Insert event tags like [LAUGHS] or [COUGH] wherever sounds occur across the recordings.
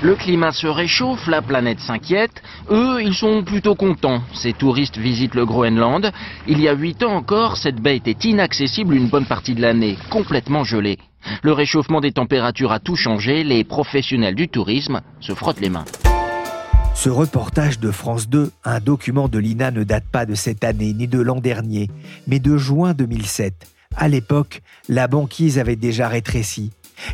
Le climat se réchauffe, la planète s'inquiète. Eux, ils sont plutôt contents. Ces touristes visitent le Groenland. Il y a huit ans encore, cette baie était inaccessible une bonne partie de l'année, complètement gelée. Le réchauffement des températures a tout changé. Les professionnels du tourisme se frottent les mains. Ce reportage de France 2, un document de l'INA, ne date pas de cette année ni de l'an dernier, mais de juin 2007. À l'époque, la banquise avait déjà rétréci.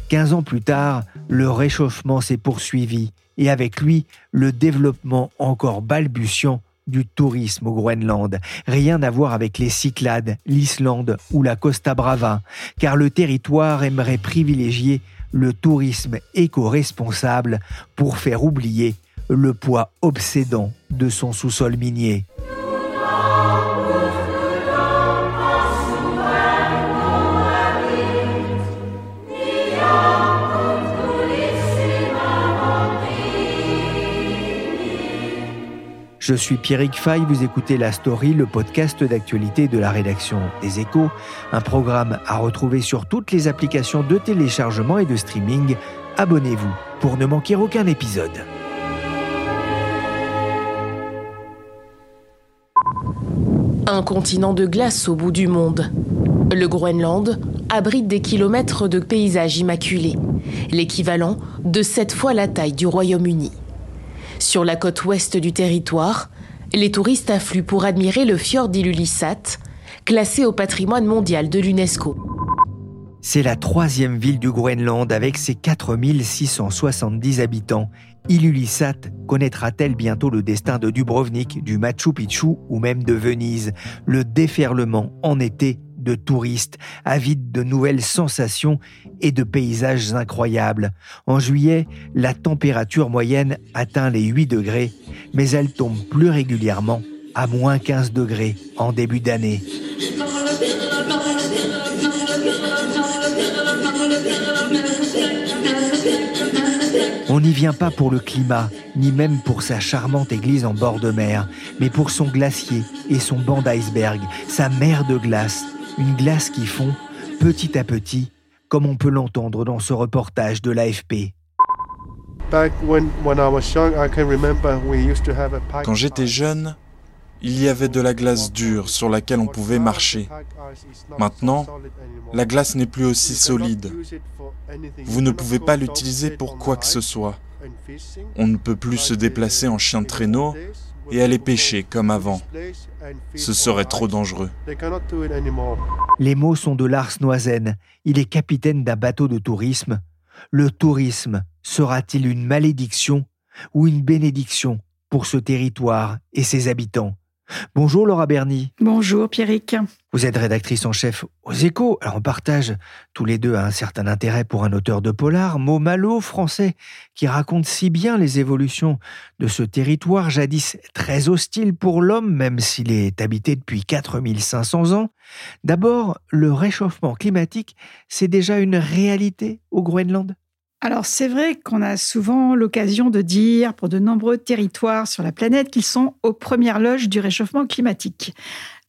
15 ans plus tard, le réchauffement s'est poursuivi et avec lui le développement encore balbutiant du tourisme au Groenland. Rien à voir avec les Cyclades, l'Islande ou la Costa Brava, car le territoire aimerait privilégier le tourisme éco-responsable pour faire oublier le poids obsédant de son sous-sol minier. Je suis Pierrick Fay, vous écoutez La Story, le podcast d'actualité de la rédaction des Échos, un programme à retrouver sur toutes les applications de téléchargement et de streaming. Abonnez-vous pour ne manquer aucun épisode. Un continent de glace au bout du monde. Le Groenland abrite des kilomètres de paysages immaculés, l'équivalent de sept fois la taille du Royaume-Uni. Sur la côte ouest du territoire, les touristes affluent pour admirer le fjord d'Ilulissat, classé au patrimoine mondial de l'UNESCO. C'est la troisième ville du Groenland avec ses 4670 habitants. Ilulissat connaîtra-t-elle bientôt le destin de Dubrovnik, du Machu Picchu ou même de Venise? Le déferlement en été de touristes avides de nouvelles sensations et de paysages incroyables. En juillet, la température moyenne atteint les 8 degrés, mais elle tombe plus régulièrement à moins 15 degrés en début d'année. On n'y vient pas pour le climat, ni même pour sa charmante église en bord de mer, mais pour son glacier et son banc d'iceberg, sa mer de glace, une glace qui fond petit à petit, comme on peut l'entendre dans ce reportage de l'AFP. Quand j'étais jeune, il y avait de la glace dure sur laquelle on pouvait marcher. Maintenant, la glace n'est plus aussi solide. Vous ne pouvez pas l'utiliser pour quoi que ce soit. On ne peut plus se déplacer en chien de traîneau et aller pêcher comme avant. Ce serait trop dangereux. Les mots sont de Lars Noisen. Il est capitaine d'un bateau de tourisme. Le tourisme sera-t-il une malédiction ou une bénédiction pour ce territoire et ses habitants? Bonjour Laura Berny. Bonjour Pierrick. Vous êtes rédactrice en chef aux échos. Alors on partage tous les deux un certain intérêt pour un auteur de polar, Malo, français, qui raconte si bien les évolutions de ce territoire jadis très hostile pour l'homme, même s'il est habité depuis 4500 ans. D'abord, le réchauffement climatique, c'est déjà une réalité au Groenland? Alors c'est vrai qu'on a souvent l'occasion de dire pour de nombreux territoires sur la planète qu'ils sont aux premières loges du réchauffement climatique.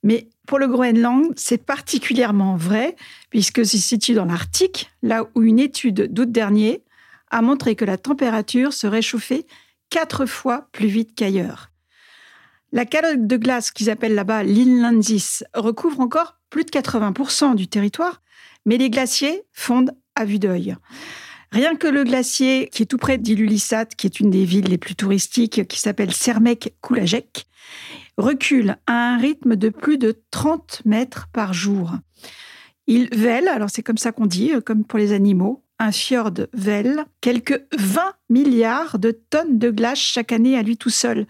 Mais pour le Groenland, c'est particulièrement vrai puisque c'est situé dans l'Arctique, là où une étude d'août dernier a montré que la température se réchauffait quatre fois plus vite qu'ailleurs. La calotte de glace qu'ils appellent là-bas l'Inlandsis recouvre encore plus de 80% du territoire, mais les glaciers fondent à vue d'œil. Rien que le glacier qui est tout près d'Ilulissat, qui est une des villes les plus touristiques, qui s'appelle Sermek-Kulajek, recule à un rythme de plus de 30 mètres par jour. Il vèle, alors c'est comme ça qu'on dit, euh, comme pour les animaux, un fjord vèle quelques 20 milliards de tonnes de glace chaque année à lui tout seul.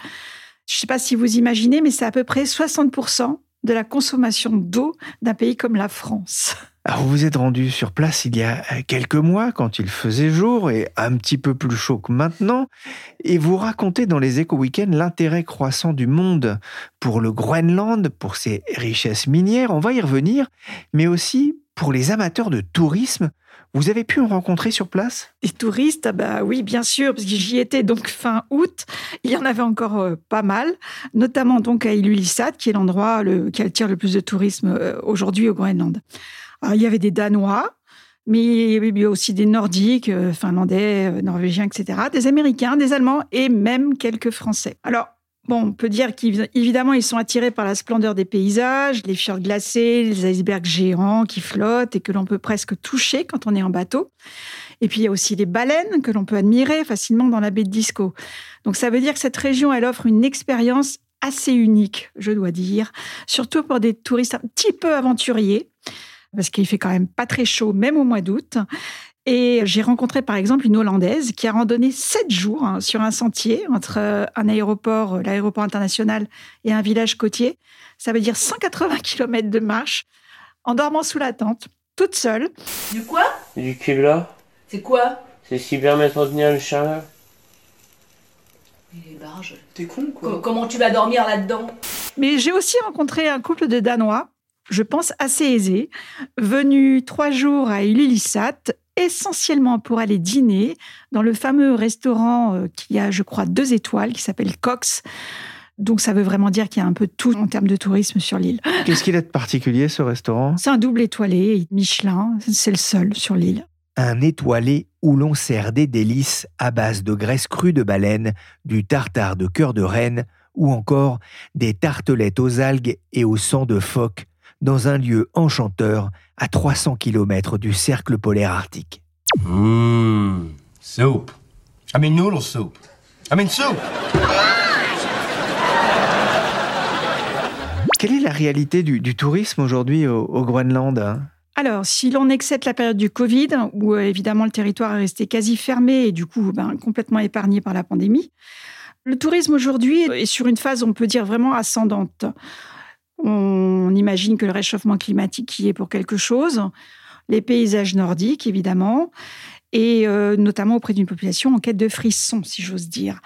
Je ne sais pas si vous imaginez, mais c'est à peu près 60% de la consommation d'eau d'un pays comme la France. Vous vous êtes rendu sur place il y a quelques mois quand il faisait jour et un petit peu plus chaud que maintenant et vous racontez dans les éco week l'intérêt croissant du monde pour le Groenland, pour ses richesses minières, on va y revenir, mais aussi pour les amateurs de tourisme. Vous avez pu en rencontrer sur place? Des touristes, ah bah oui, bien sûr, parce que j'y étais donc fin août. Il y en avait encore euh, pas mal, notamment donc à Ilulissat, qui est l'endroit qui attire le plus de tourisme euh, aujourd'hui au Groenland il y avait des Danois, mais il y a aussi des Nordiques, euh, Finlandais, euh, Norvégiens, etc., des Américains, des Allemands et même quelques Français. Alors, bon, on peut dire qu'évidemment, ils sont attirés par la splendeur des paysages, les fjords glacés, les icebergs géants qui flottent et que l'on peut presque toucher quand on est en bateau. Et puis, il y a aussi les baleines que l'on peut admirer facilement dans la baie de Disco. Donc, ça veut dire que cette région, elle offre une expérience assez unique, je dois dire, surtout pour des touristes un petit peu aventuriers parce qu'il fait quand même pas très chaud, même au mois d'août. Et j'ai rencontré par exemple une Hollandaise qui a randonné sept jours hein, sur un sentier entre euh, un aéroport, euh, l'aéroport international, et un village côtier. Ça veut dire 180 km de marche en dormant sous la tente, toute seule. Du quoi? Du Kevlar. C'est quoi? C'est si permettre de tenir le chaleur. Les barges. T'es con quoi? Comment tu vas dormir là-dedans? Mais j'ai aussi rencontré un couple de Danois je pense, assez aisé, venu trois jours à Ilulissat, essentiellement pour aller dîner dans le fameux restaurant euh, qui a, je crois, deux étoiles, qui s'appelle Cox. Donc ça veut vraiment dire qu'il y a un peu de tout en termes de tourisme sur l'île. [LAUGHS] Qu'est-ce qu'il a de particulier ce restaurant? C'est un double étoilé, Michelin, c'est le seul sur l'île. Un étoilé où l'on sert des délices à base de graisse crue de baleine, du tartare de cœur de reine ou encore des tartelettes aux algues et au sang de phoque dans un lieu enchanteur à 300 km du cercle polaire arctique. Mmh, soup. I mean noodle soup. I mean soup. Quelle est la réalité du, tourisme aujourd'hui au, Groenland hein? Alors, si l'on accepte la période du Covid, où euh, évidemment le territoire est resté quasi fermé et du coup ben, complètement épargné par la pandémie, le tourisme aujourd'hui est sur une phase, on peut dire, vraiment ascendante. On imagine que le réchauffement climatique y est pour quelque chose. Les paysages nordiques, évidemment, et euh, notamment auprès d'une population en quête de frissons, si j'ose dire.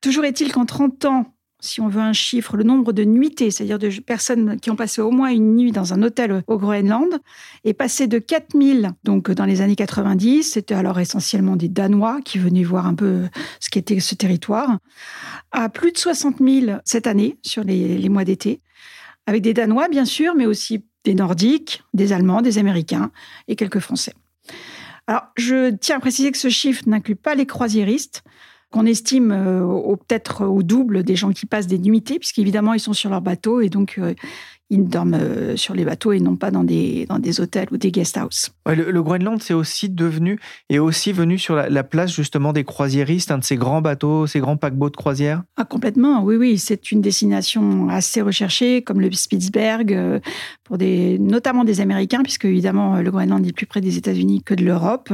Toujours est-il qu'en 30 ans, si on veut un chiffre, le nombre de nuitées, c'est-à-dire de personnes qui ont passé au moins une nuit dans un hôtel au Groenland, est passé de 4000, donc dans les années 90, c'était alors essentiellement des Danois qui venaient voir un peu ce qu'était ce territoire, à plus de 60 000 cette année sur les mois d'été avec des Danois bien sûr, mais aussi des Nordiques, des Allemands, des Américains et quelques Français. Alors, je tiens à préciser que ce chiffre n'inclut pas les croisiéristes, qu'on estime euh, peut-être au double des gens qui passent des nuitées, puisqu'évidemment, ils sont sur leur bateau et donc euh, ils dorment euh, sur les bateaux et non pas dans des, dans des hôtels ou des guest houses. le, Groenland, c'est aussi devenu et aussi venu sur la, place justement des croisiéristes, un de ces grands bateaux, ces grands paquebots de croisière ah, Complètement, oui, oui. C'est une destination assez recherchée, comme le Spitzberg, euh, pour des, notamment des Américains, puisque évidemment le Groenland est plus près des États-Unis que de l'Europe.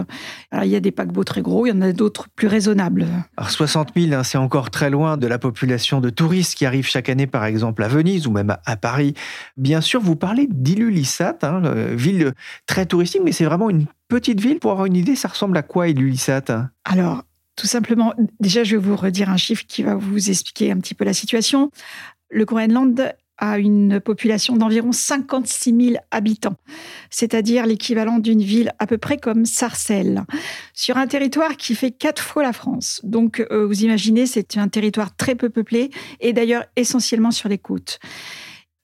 Alors il y a des paquebots très gros, il y en a d'autres plus raisonnables. Alors 60 000, hein, c'est encore très loin de la population de touristes qui arrivent chaque année, par exemple, à Venise ou même à Paris. Bien sûr, vous parlez d'Ilulissat, hein, ville très touristique, mais c'est vraiment une petite ville. Pour avoir une idée, ça ressemble à quoi Ilulissat? Alors, tout simplement, déjà, je vais vous redire un chiffre qui va vous expliquer un petit peu la situation. Le Groenland a une population d'environ 56 000 habitants, c'est-à-dire l'équivalent d'une ville à peu près comme Sarcelles, sur un territoire qui fait quatre fois la France. Donc, euh, vous imaginez, c'est un territoire très peu peuplé et d'ailleurs essentiellement sur les côtes.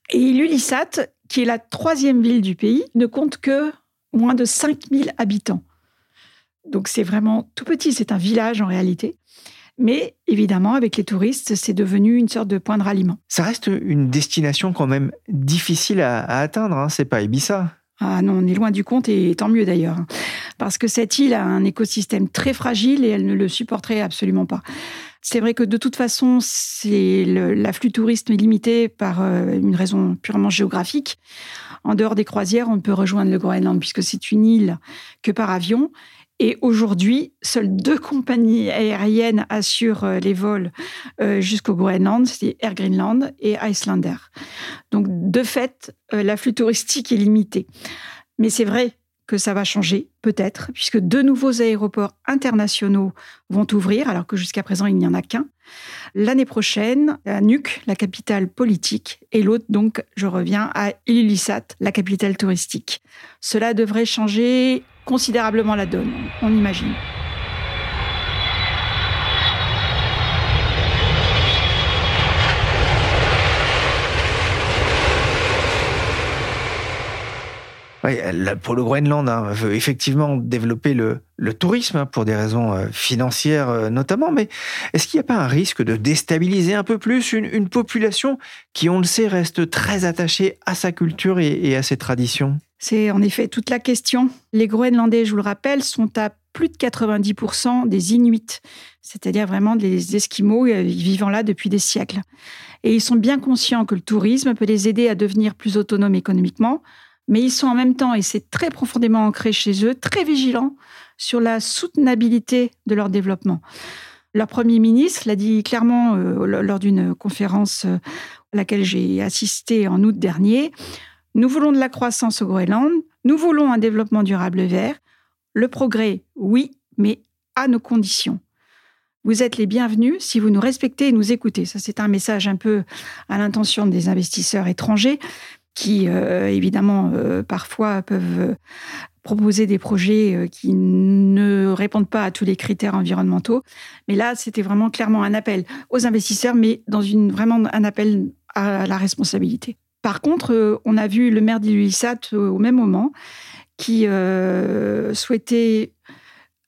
Et l'Ulissat, qui est la troisième ville du pays, ne compte que moins de 5000 habitants. Donc c'est vraiment tout petit, c'est un village en réalité. Mais évidemment, avec les touristes, c'est devenu une sorte de point de ralliement. Ça reste une destination quand même difficile à, atteindre, hein c'est pas Ibiza. Ah non, on est loin du compte et tant mieux d'ailleurs. Parce que cette île a un écosystème très fragile et elle ne le supporterait absolument pas. C'est vrai que de toute façon, l'afflux touriste est limité par euh, une raison purement géographique. En dehors des croisières, on peut rejoindre le Groenland puisque c'est une île que par avion. Et aujourd'hui, seules deux compagnies aériennes assurent euh, les vols euh, jusqu'au Groenland, c'est Air Greenland et Icelander. Donc, de fait, l'afflux touristique est limité. Mais c'est vrai que ça va changer, peut-être, puisque deux nouveaux aéroports internationaux vont ouvrir, alors que jusqu'à présent, il n'y en a qu'un. L'année prochaine, à Nuuk, la capitale politique, et l'autre, donc, je reviens à Ilulissat, la capitale touristique. Cela devrait changer considérablement la donne, on imagine. Pour le Groenland, hein, veut effectivement développer le, tourisme hein, pour des raisons euh, financières euh, notamment, mais est-ce qu'il n'y a pas un risque de déstabiliser un peu plus une, population qui, on le sait, reste très attachée à sa culture et, à ses traditions? C'est en effet toute la question. Les Groenlandais, je vous le rappelle, sont à plus de 90% des Inuits, c'est-à-dire vraiment des Esquimaux euh, vivant là depuis des siècles. Et ils sont bien conscients que le tourisme peut les aider à devenir plus autonomes économiquement, mais ils sont en même temps, et c'est très profondément ancré chez eux, très vigilants sur la soutenabilité de leur développement. Leur Premier ministre l'a dit clairement euh, lors d'une conférence euh, à laquelle j'ai assisté en août dernier. Nous voulons de la croissance au Groenland, nous voulons un développement durable vert. Le progrès, oui, mais à nos conditions. Vous êtes les bienvenus si vous nous respectez et nous écoutez. Ça, c'est un message un peu à l'intention des investisseurs étrangers qui, euh, évidemment, euh, parfois peuvent euh, proposer des projets qui ne répondent pas à tous les critères environnementaux. Mais là, c'était vraiment clairement un appel aux investisseurs, mais dans une, vraiment un appel à la responsabilité. Par contre, on a vu le maire d'Iluissat au même moment qui souhaitait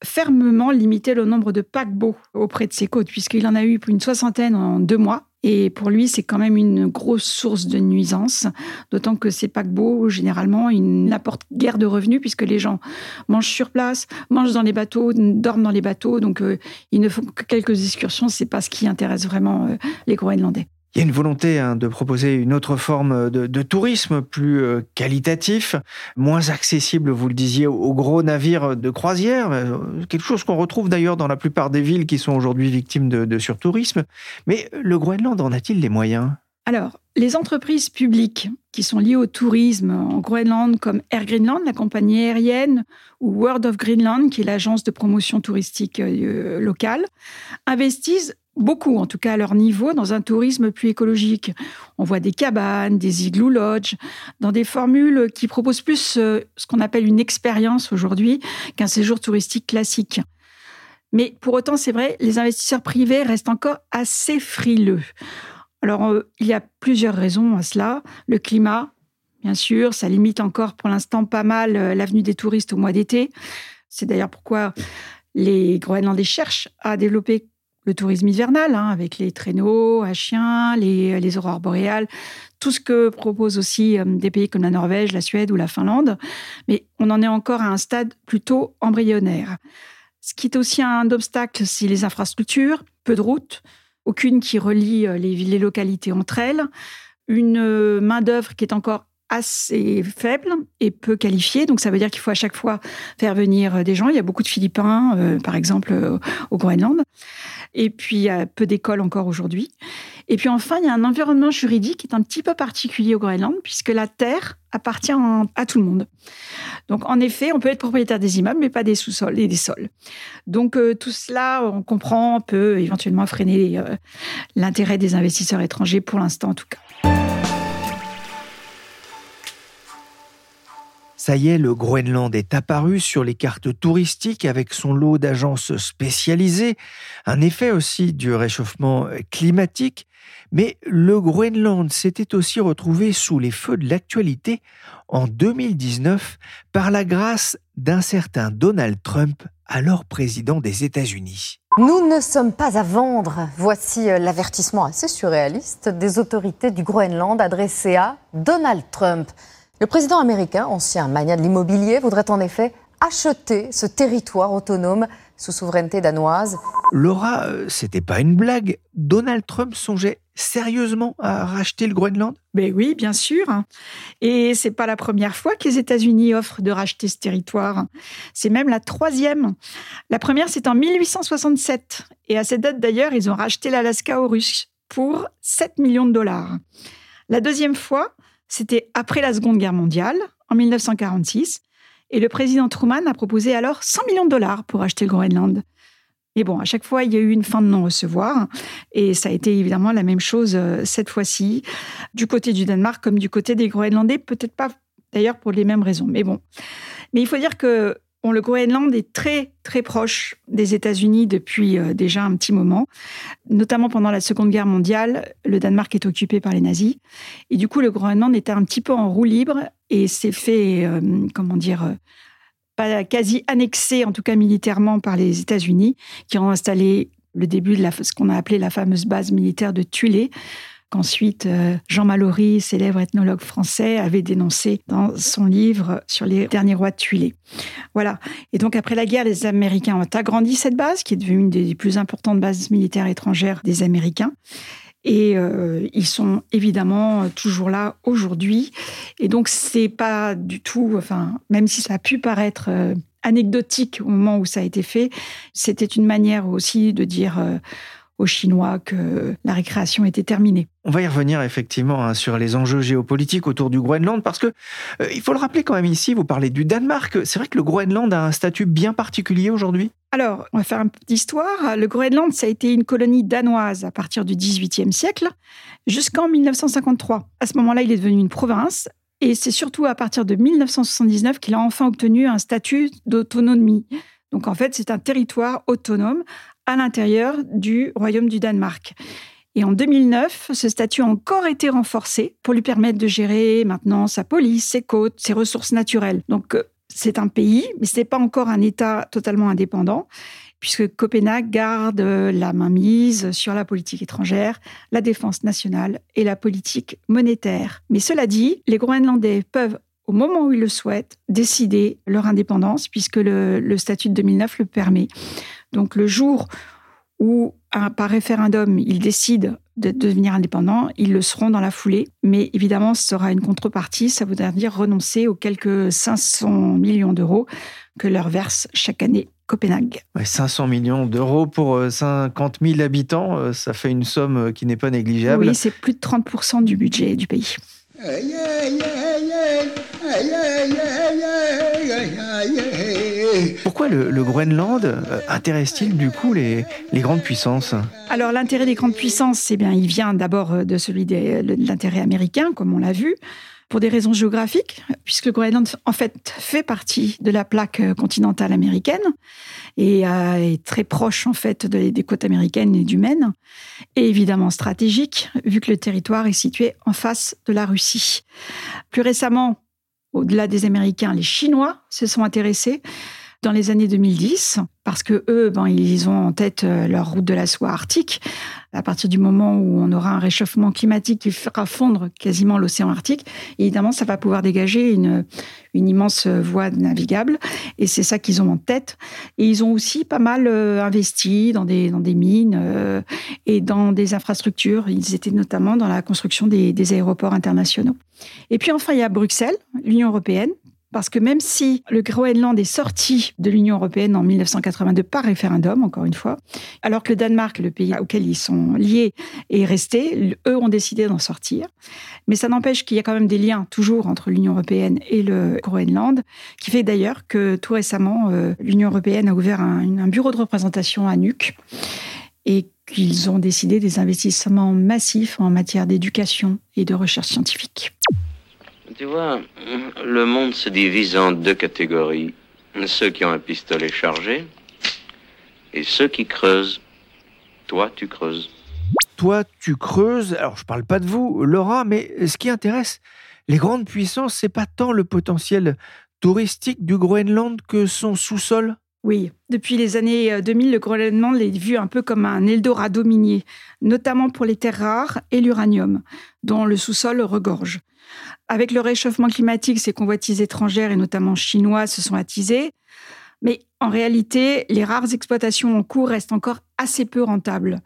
fermement limiter le nombre de paquebots auprès de ses côtes, puisqu'il en a eu une soixantaine en deux mois. Et pour lui, c'est quand même une grosse source de nuisance, d'autant que ces paquebots, généralement, ils n'apportent guère de revenus puisque les gens mangent sur place, mangent dans les bateaux, dorment dans les bateaux, donc euh, ils ne font que quelques excursions. C'est pas ce qui intéresse vraiment euh, les Groenlandais. Il y a une volonté hein, de proposer une autre forme de, tourisme plus euh, qualitatif, moins accessible, vous le disiez, aux gros navires de croisière, euh, quelque chose qu'on retrouve d'ailleurs dans la plupart des villes qui sont aujourd'hui victimes de, surtourisme. Mais le Groenland en a-t-il les moyens? Alors, les entreprises publiques qui sont liées au tourisme en Groenland, comme Air Greenland, la compagnie aérienne, ou World of Greenland, qui est l'agence de promotion touristique euh, locale, investissent beaucoup, en tout cas à leur niveau, dans un tourisme plus écologique. On voit des cabanes, des igloo lodges, dans des formules qui proposent plus euh, ce qu'on appelle une expérience aujourd'hui qu'un séjour touristique classique. Mais pour autant, c'est vrai, les investisseurs privés restent encore assez frileux. Alors, euh, il y a plusieurs raisons à cela. Le climat, bien sûr, ça limite encore pour l'instant pas mal euh, l'avenue des touristes au mois d'été. C'est d'ailleurs pourquoi les Groenlandais cherchent à développer le tourisme hivernal, hein, avec les traîneaux à chiens, les, les, aurores boréales, tout ce que proposent aussi euh, des pays comme la Norvège, la Suède ou la Finlande. Mais on en est encore à un stade plutôt embryonnaire. Ce qui est aussi un obstacle, c'est les infrastructures, peu de routes, aucune qui relie euh, les, les localités entre elles, une euh, main-d'œuvre qui est encore assez faible et peu qualifié. Donc, ça veut dire qu'il faut à chaque fois faire venir euh, des gens. Il y a beaucoup de Philippins, euh, par exemple, euh, au Groenland. Et puis, il y a peu d'écoles encore aujourd'hui. Et puis, enfin, il y a un environnement juridique qui est un petit peu particulier au Groenland, puisque la terre appartient à tout le monde. Donc, en effet, on peut être propriétaire des immeubles, mais pas des sous-sols et des sols. Donc, tout cela, on comprend, peut éventuellement freiner l'intérêt des investisseurs étrangers, pour l'instant en tout cas. Ça y est, le Groenland est apparu sur les cartes touristiques avec son lot d'agences spécialisées, un effet aussi du réchauffement climatique, mais le Groenland s'était aussi retrouvé sous les feux de l'actualité en 2019 par la grâce d'un certain Donald Trump, alors président des États-Unis. Nous ne sommes pas à vendre. Voici euh, l'avertissement assez surréaliste des autorités du Groenland adressé à Donald Trump. Le président américain, ancien mania de l'immobilier, voudrait en effet acheter ce territoire autonome sous souveraineté danoise. Laura, euh, c'était pas une blague. Donald Trump songeait sérieusement à racheter le Groenland? Ben oui, bien sûr. Et c'est pas la première fois que les États-Unis offrent de racheter ce territoire. C'est même la troisième. La première, c'est en 1867. Et à cette date d'ailleurs, ils ont racheté l'Alaska aux Russes pour 7 millions de dollars. La deuxième fois, c'était après la Seconde Guerre mondiale, en 1946. Et le président Truman a proposé alors 100 millions de dollars pour acheter le Groenland. Et bon, à chaque fois, il y a eu une fin de non-recevoir. Et ça a été évidemment la même chose euh, cette fois-ci, du côté du Danemark comme du côté des Groenlandais. Peut-être pas d'ailleurs pour les mêmes raisons. Mais bon. Mais il faut dire que le Groenland est très, très proche des États-Unis depuis euh, déjà un petit moment. Notamment pendant la Seconde Guerre mondiale, le Danemark est occupé par les nazis. Et du coup, le Groenland était un petit peu en roue libre et s'est fait, euh, comment dire, pas quasi annexé, en tout cas militairement, par les États-Unis, qui ont installé le début de ce qu'on a appelé la fameuse base militaire de Tulé, qu'ensuite euh, Jean Mallory, célèbre ethnologue français, avait dénoncé dans son livre sur les derniers rois de Tulé. Voilà. Et donc après la guerre, les Américains ont agrandi cette base, qui est devenue une des plus importantes bases militaires étrangères des Américains. Et euh, ils sont évidemment toujours là aujourd'hui. Et donc, c'est pas du tout, enfin, même si ça a pu paraître euh, anecdotique au moment où ça a été fait, c'était une manière aussi de dire aux Chinois que la récréation était terminée. On va y revenir effectivement hein, sur les enjeux géopolitiques autour du Groenland parce que euh, il faut le rappeler quand même ici, vous parlez du Danemark, c'est vrai que le Groenland a un statut bien particulier aujourd'hui? Alors, on va faire un peu d'histoire. Le Groenland, ça a été une colonie danoise à partir du XVIIIe siècle jusqu'en 1953. À ce moment-là, il est devenu une province et c'est surtout à partir de 1979 qu'il a enfin obtenu un statut d'autonomie. Donc en fait, c'est un territoire autonome à l'intérieur du Royaume du Danemark. Et en 2009, ce statut a encore été renforcé pour lui permettre de gérer maintenant sa police, ses côtes, ses ressources naturelles. Donc euh, c'est un pays, mais ce n'est pas encore un État totalement indépendant, puisque Copenhague garde la mainmise sur la politique étrangère, la défense nationale et la politique monétaire. Mais cela dit, les Groenlandais peuvent au moment où ils le souhaitent, décider leur indépendance, puisque le statut de 2009 le permet. Donc le jour où, par référendum, ils décident de devenir indépendants, ils le seront dans la foulée. Mais évidemment, ce sera une contrepartie, ça voudrait dire renoncer aux quelques 500 millions d'euros que leur verse chaque année Copenhague. 500 millions d'euros pour 50 euh, 000 habitants, euh, ça fait une somme euh, qui n'est pas négligeable. Oui, c'est plus de 30% du budget du pays. Pourquoi le, Groenland euh, intéresse-t-il du coup les, grandes puissances Alors l'intérêt des grandes puissances, c'est bien, il vient d'abord euh, de celui de l'intérêt américain, comme on l'a vu, pour des raisons géographiques, puisque le Groenland en fait fait partie de la plaque euh, continentale américaine et est très proche en fait des côtes américaines et du Maine, et évidemment stratégique vu que le territoire est situé en face de la Russie. Plus récemment, au-delà des Américains, les Chinois se sont intéressés dans les années 2010, parce que eux, ben, ils ont en tête euh, leur route de la soie arctique. À partir du moment où on aura un réchauffement climatique qui fera fondre quasiment l'océan Arctique, évidemment, ça va pouvoir dégager une, immense voie navigable. Et c'est ça qu'ils ont en tête. Et ils ont aussi pas mal euh, investi dans des, mines euh, et dans des infrastructures. Ils étaient notamment dans la construction des aéroports internationaux. Et puis enfin, il y a Bruxelles, l'Union européenne, parce que même si le Groenland est sorti de l'Union européenne en 1982 par référendum, encore une fois, alors que le Danemark, le pays auquel ils sont liés, est resté, eux ont décidé d'en sortir. Mais ça n'empêche qu'il y a quand même des liens toujours entre l'Union européenne et le Groenland, qui fait d'ailleurs que tout récemment, euh, l'Union européenne a ouvert un, bureau de représentation à Nuuk et qu'ils ont décidé des investissements massifs en matière d'éducation et de recherche scientifique. Tu vois, le monde se divise en deux catégories. Ceux qui ont un pistolet chargé et ceux qui creusent. Toi, tu creuses. Toi, tu creuses. Alors, je parle pas de vous, Laura, mais ce qui intéresse les grandes puissances, c'est pas tant le potentiel touristique du Groenland que son sous-sol oui, depuis les années 2000, euh, le Groenland est vu un peu comme un Eldorado minier, notamment pour les terres rares et l'uranium, dont le sous-sol regorge. Avec le réchauffement climatique, ces convoitises étrangères et notamment chinoises se sont attisées. Mais en réalité, les rares exploitations en cours restent encore assez peu rentables.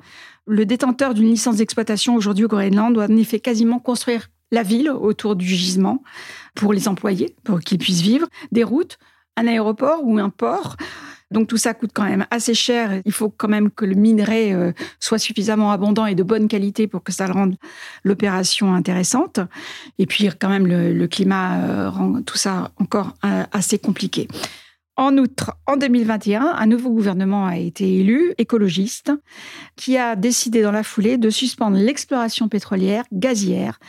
Le détenteur d'une licence d'exploitation aujourd'hui au Groenland doit en effet quasiment construire la ville autour du gisement pour les employés, pour qu'ils puissent vivre, des routes, un aéroport ou un port. Donc tout ça coûte quand même assez cher. Il faut quand même que le minerai euh, soit suffisamment abondant et de bonne qualité pour que ça rende l'opération intéressante. Et puis quand même le, climat euh, rend tout ça encore euh, assez compliqué. En outre, en 2021, un nouveau gouvernement a été élu, écologiste, qui a décidé dans la foulée de suspendre l'exploration pétrolière, gazière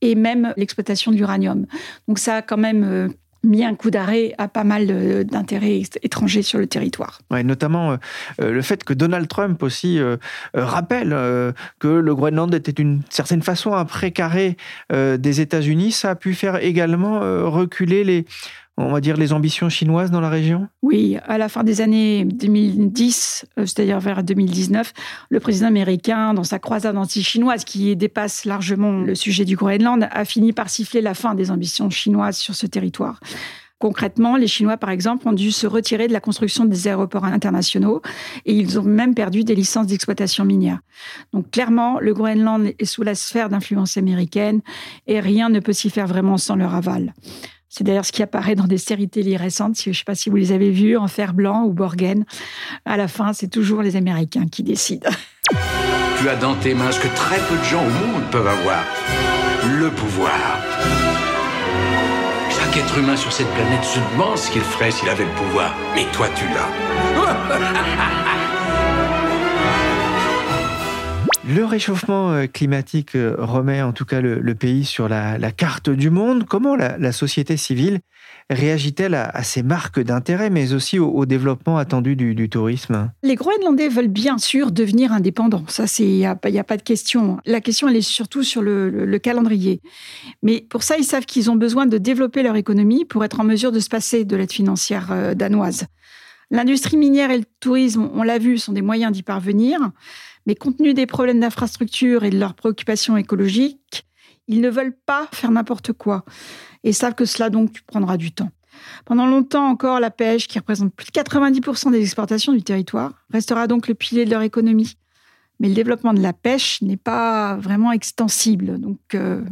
et même l'exploitation de l'uranium. Donc ça a quand même mis un coup d'arrêt à pas mal d'intérêts étrangers sur le territoire. Ouais, notamment euh, euh, le fait que Donald Trump aussi euh, rappelle que le Groenland était d'une certaine façon un précaré des États-Unis, ça a pu faire également reculer les on va dire, les ambitions chinoises dans la région? Oui, à la fin des années 2010, euh, c'est-à-dire vers 2019, le président américain, dans sa croisade anti-chinoise qui dépasse largement le sujet du Groenland, a fini par siffler la fin des ambitions chinoises sur ce territoire. Concrètement, les Chinois, par exemple, ont dû se retirer de la construction des aéroports internationaux et ils ont même perdu des licences d'exploitation minière. Donc clairement, le Groenland est sous la sphère d'influence américaine et rien ne peut s'y faire vraiment sans leur aval. C'est d'ailleurs ce qui apparaît dans des séries télé récentes. Je ne sais pas si vous les avez vues, en fer blanc ou Borgen. À la fin, c'est toujours les Américains qui décident. [LAUGHS] Tu as dans tes mains ce que très peu de gens au monde peuvent avoir. Le pouvoir. Chaque être humain sur cette planète se demande ce qu'il ferait s'il avait le pouvoir. Mais toi, tu l'as. [LAUGHS] Le réchauffement euh, climatique euh, remet en tout cas le, pays sur la, carte du monde. Comment la, société civile réagit-elle à, ces marques d'intérêt, mais aussi au, développement attendu du, tourisme? Les Groenlandais veulent bien sûr devenir indépendants. Ça, il n'y a, pas de question. La question, elle est surtout sur le, calendrier. Mais pour ça, ils savent qu'ils ont besoin de développer leur économie pour être en mesure de se passer de l'aide financière euh, danoise. L'industrie minière et le tourisme, on l'a vu, sont des moyens d'y parvenir. Mais compte tenu des problèmes d'infrastructure et de leurs préoccupations écologiques, ils ne veulent pas faire n'importe quoi et savent que cela donc prendra du temps. Pendant longtemps encore, la pêche, qui représente plus de 90% des exportations du territoire, restera donc le pilier de leur économie mais le développement de la pêche n'est pas vraiment extensible. Donc, euh,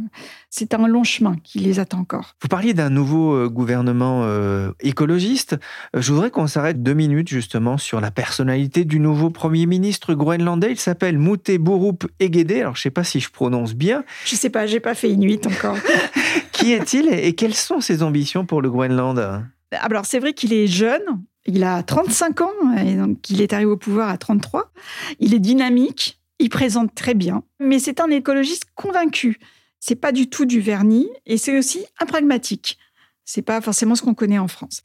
c'est un long chemin qui les attend encore. Vous parliez d'un nouveau euh, gouvernement euh, écologiste. Je voudrais qu'on s'arrête deux minutes justement sur la personnalité du nouveau Premier ministre groenlandais. Il s'appelle Mouté Borup Egede. Alors, je ne sais pas si je prononce bien. Je ne sais pas, j'ai pas fait une huit encore. [LAUGHS] Qui est-il et quelles sont ses ambitions pour le Groenland? Alors c'est vrai qu'il est jeune, il a 35 ans et donc il est arrivé au pouvoir à 33. Il est dynamique, il présente très bien, mais c'est un écologiste convaincu. C'est pas du tout du vernis et c'est aussi un pragmatique. C'est pas forcément ce qu'on connaît en France.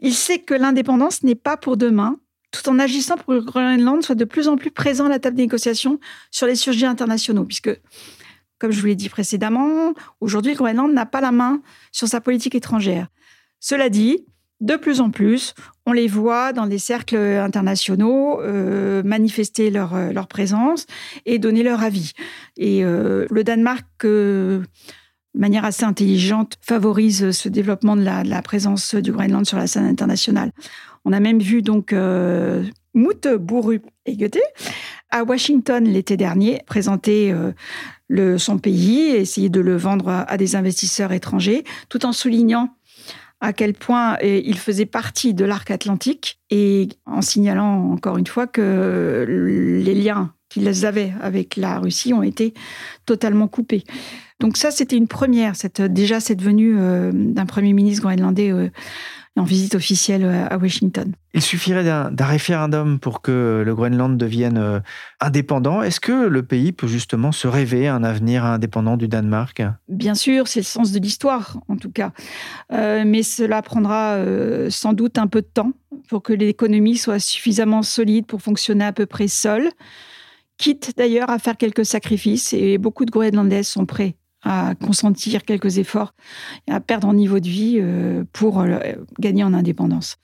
Il sait que l'indépendance n'est pas pour demain, tout en agissant pour que le Groenland soit de plus en plus présent à la table des négociations sur les sujets internationaux, puisque, comme je vous l'ai dit précédemment, aujourd'hui, le Groenland n'a pas la main sur sa politique étrangère. Cela dit, de plus en plus, on les voit dans des cercles internationaux euh, manifester leur, euh, leur, présence et donner leur avis. Et euh, le Danemark, de manière assez intelligente, favorise ce développement de la, présence du Groenland sur la scène internationale. On a même vu donc Mout Bouru et Goethe à Washington l'été dernier présenter son pays, essayer de le vendre à des investisseurs étrangers, tout en soulignant à quel point euh, il faisait partie de l'arc atlantique et en signalant encore une fois que les liens qu'ils avaient avec la Russie ont été totalement coupés. Donc ça, c'était une première, déjà cette venue euh, d'un Premier ministre groenlandais en visite officielle euh, à Washington. Il suffirait d'un référendum pour que le Groenland devienne euh, indépendant. Est-ce que le pays peut justement se rêver un avenir indépendant du Danemark? Bien sûr, c'est le sens de l'histoire en tout cas. Euh, mais cela prendra sans doute un peu de temps pour que l'économie soit suffisamment solide pour fonctionner à peu près seule quitte d'ailleurs à faire quelques sacrifices et beaucoup de Groenlandais sont prêts à consentir quelques efforts à perdre en niveau de vie euh, pour euh, gagner en indépendance.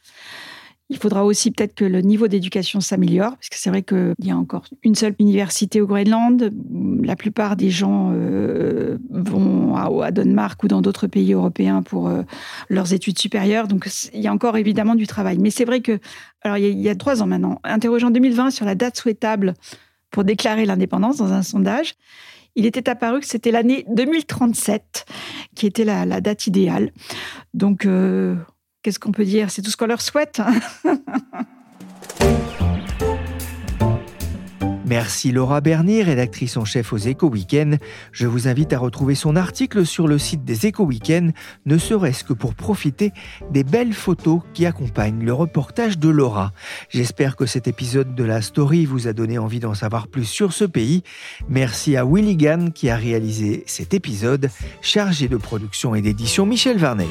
Il faudra aussi peut-être que le niveau d'éducation s'améliore, parce que c'est vrai qu'il y a encore une seule université au Groenland. La plupart des gens euh, vont à, à, Danemark ou dans d'autres pays européens pour leurs études supérieures. Donc il y a encore évidemment du travail. Mais c'est vrai que, alors il y, a, il y a trois ans maintenant, interrogé en 2020 sur la date souhaitable pour déclarer l'indépendance dans un sondage, il était apparu que c'était l'année 2037 qui était la, date idéale. Donc, euh, qu'est-ce qu'on peut dire? C'est tout ce qu'on leur souhaite. [LAUGHS] Merci Laura Bernier, rédactrice en chef aux Éco Weekends. Je vous invite à retrouver son article sur le site des Éco Weekends, ne serait-ce que pour profiter des belles photos qui accompagnent le reportage de Laura. J'espère que cet épisode de la story vous a donné envie d'en savoir plus sur ce pays. Merci à Willy Gann qui a réalisé cet épisode, chargé de production et d'édition Michel Varnet.